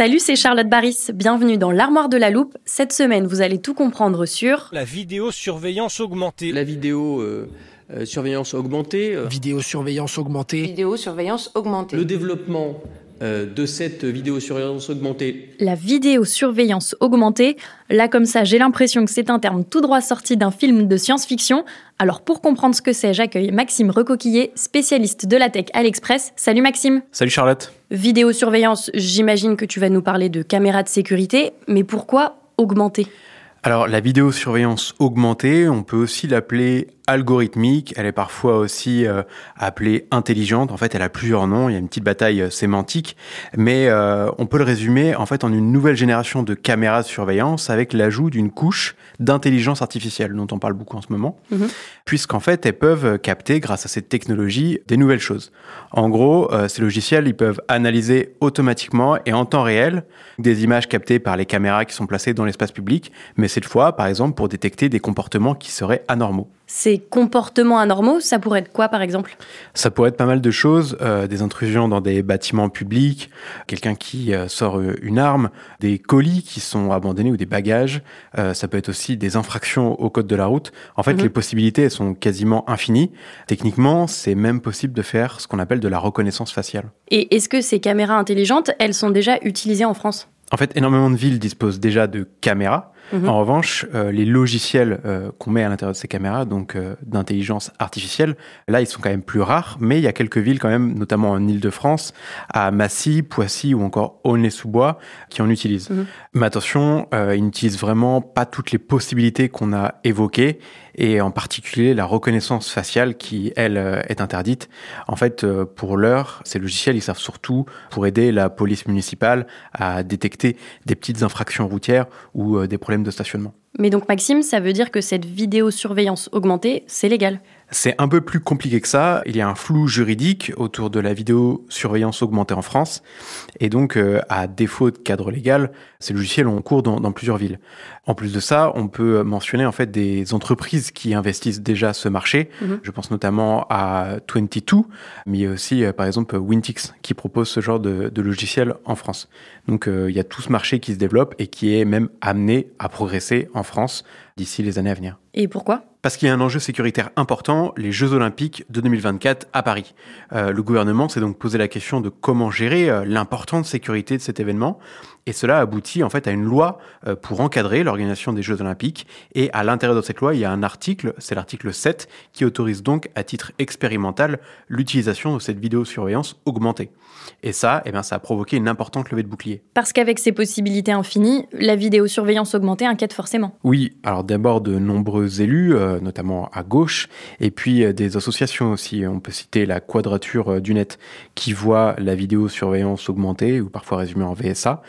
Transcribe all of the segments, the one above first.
Salut, c'est Charlotte Baris. Bienvenue dans l'armoire de la loupe. Cette semaine, vous allez tout comprendre sur La vidéosurveillance augmentée. La vidéo euh, euh, surveillance augmentée, euh, Vidéosurveillance augmentée. Vidéosurveillance augmentée. le développement de cette vidéosurveillance augmentée, la vidéosurveillance augmentée. Là, comme ça, j'ai l'impression que c'est un terme tout droit sorti d'un film de science-fiction. Alors, pour comprendre ce que c'est, j'accueille Maxime Recoquillé, spécialiste de la tech à l'Express. Salut Maxime. Salut Charlotte. Vidéosurveillance, j'imagine que tu vas nous parler de caméras de sécurité, mais pourquoi augmenter? Alors la vidéosurveillance augmentée, on peut aussi l'appeler algorithmique, elle est parfois aussi euh, appelée intelligente, en fait elle a plusieurs noms, il y a une petite bataille euh, sémantique, mais euh, on peut le résumer en fait en une nouvelle génération de caméras de surveillance avec l'ajout d'une couche d'intelligence artificielle dont on parle beaucoup en ce moment, Mhm. puisqu'en fait elles peuvent capter grâce à cette technologie des nouvelles choses. En gros, ces logiciels, ils peuvent analyser automatiquement et en temps réel des images captées par les caméras qui sont placées dans l'espace public, mais cette fois, par exemple, pour détecter des comportements qui seraient anormaux. Ces comportements anormaux, ça pourrait être quoi par exemple? Ça pourrait être pas mal de choses, euh, des intrusions dans des bâtiments publics, quelqu'un qui euh, sort euh, une arme, des colis qui sont abandonnés ou des bagages, Euh, ça peut être aussi des infractions au code de la route. En fait, Mhm. les possibilités elles sont quasiment infinies. Techniquement, c'est même possible de faire ce qu'on appelle de la reconnaissance faciale. Et est-ce que ces caméras intelligentes, elles sont déjà utilisées en France? En fait, énormément de villes disposent déjà de caméras. Mhm. En revanche, euh, les logiciels euh, qu'on met à l'intérieur de ces caméras, donc euh, d'intelligence artificielle, là, ils sont quand même plus rares, mais il y a quelques villes quand même, notamment en Ile-de-France, à Massy, Poissy ou encore Aulnay-sous-Bois, qui en utilisent. Mhm. Mais attention, ils n'utilisent vraiment pas toutes les possibilités qu'on a évoquées, et en particulier la reconnaissance faciale qui, elle, est interdite. En fait, pour l'heure, ces logiciels, ils servent surtout pour aider la police municipale à détecter des petites infractions routières ou des problèmes de stationnement. Mais donc Maxime, ça veut dire que cette vidéosurveillance augmentée, c'est légal C'est un peu plus compliqué que ça. Il y a un flou juridique autour de la vidéosurveillance augmentée en France. Et donc, euh, à défaut de cadre légal, ces logiciels ont cours dans, dans plusieurs villes. En plus de ça, on peut mentionner en fait des entreprises qui investissent déjà ce marché. Mhm. Je pense notamment à 22, mais il y a aussi, euh, par exemple, Wintix qui propose ce genre de, de logiciel en France. Donc, euh, il y a tout ce marché qui se développe et qui est même amené à progresser en France d'ici les années à venir. Et pourquoi? Parce qu'il y a un enjeu sécuritaire important, les Jeux Olympiques de 2024 à Paris. Euh, le gouvernement s'est donc posé la question de comment gérer euh, l'importante sécurité de cet événement. Et cela aboutit en fait à une loi euh, pour encadrer l'organisation des Jeux Olympiques. Et à l'intérieur de cette loi, il y a un article, c'est l'article 7, qui autorise donc à titre expérimental l'utilisation de cette vidéosurveillance augmentée. Et ça, eh bien, ça a provoqué une importante levée de bouclier. Parce qu'avec ces possibilités infinies, la vidéosurveillance augmentée inquiète forcément. Oui, alors d'abord de nombreux élus, notamment à gauche, et puis euh, des associations aussi. On peut citer la Quadrature euh, du Net, qui voit la vidéosurveillance augmentée, ou parfois résumée en VSA,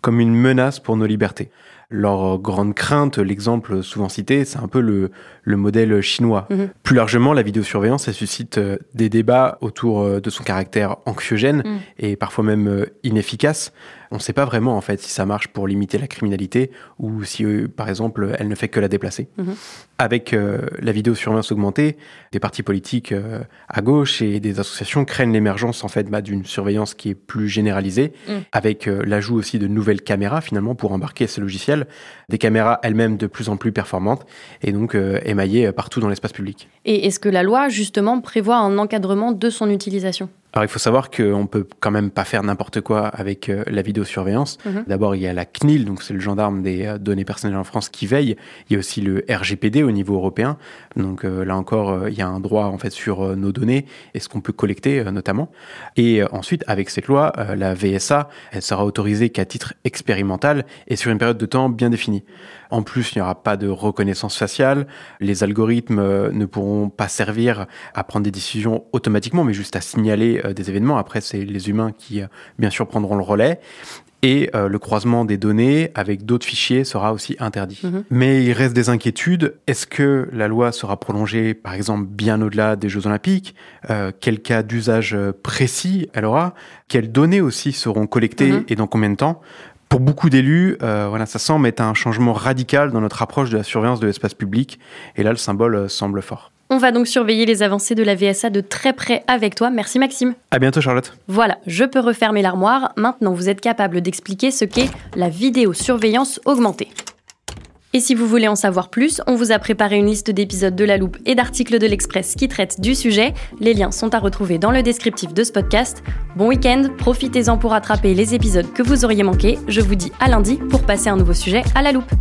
comme une menace pour nos libertés. Leur grande crainte, l'exemple souvent cité, c'est un peu le, le modèle chinois. Mhm. Plus largement, la vidéosurveillance, elle suscite euh, des débats autour euh, de son caractère anxiogène Mhm. et parfois même euh, inefficace. On ne sait pas vraiment en fait si ça marche pour limiter la criminalité ou si, euh, par exemple, elle ne fait que la déplacer. Mhm. Avec euh, la vidéosurveillance augmentée, des partis politiques euh, à gauche et des associations craignent l'émergence en fait bah, d'une surveillance qui est plus généralisée, Mhm. avec euh, l'ajout aussi de nouvelles caméras finalement pour embarquer ces logiciels, des caméras elles-mêmes de plus en plus performantes et donc émaillées partout dans l'espace public. Et est-ce que la loi, justement, prévoit un encadrement de son utilisation? Alors il faut savoir qu'on peut quand même pas faire n'importe quoi avec euh, la vidéosurveillance. Mhm. D'abord il y a la CNIL, donc c'est le gendarme des euh, données personnelles en France qui veille. Il y a aussi le RGPD au niveau européen. Donc euh, là encore il y a un droit en fait sur nos données et ce qu'on peut collecter notamment. Et ensuite avec cette loi, la VSA, elle sera autorisée qu'à titre expérimental et sur une période de temps bien définie. En plus, il n'y aura pas de reconnaissance faciale. Les algorithmes ne pourront pas servir à prendre des décisions automatiquement, mais juste à signaler des événements. Après, c'est les humains qui, euh, bien sûr, prendront le relais. Et euh, le croisement des données avec d'autres fichiers sera aussi interdit. Mhm. Mais il reste des inquiétudes. Est-ce que la loi sera prolongée, par exemple, bien au-delà des Jeux Olympiques? Euh, Quel cas d'usage euh, précis elle aura? Quelles données aussi seront collectées Mhm. et dans combien de temps? Pour beaucoup d'élus, euh, voilà, ça semble être un changement radical dans notre approche de la surveillance de l'espace public. Et là, le symbole euh, semble fort. On va donc surveiller les avancées de la VSA de très près avec toi. Merci Maxime. À bientôt, Charlotte. Voilà, je peux refermer l'armoire. Maintenant, vous êtes capable d'expliquer ce qu'est la vidéosurveillance augmentée. Et si vous voulez en savoir plus, on vous a préparé une liste d'épisodes de La Loupe et d'articles de l'Express qui traitent du sujet. Les liens sont à retrouver dans le descriptif de ce podcast. Bon week-end, profitez-en pour rattraper les épisodes que vous auriez manqués. Je vous dis à lundi pour passer un nouveau sujet à La Loupe.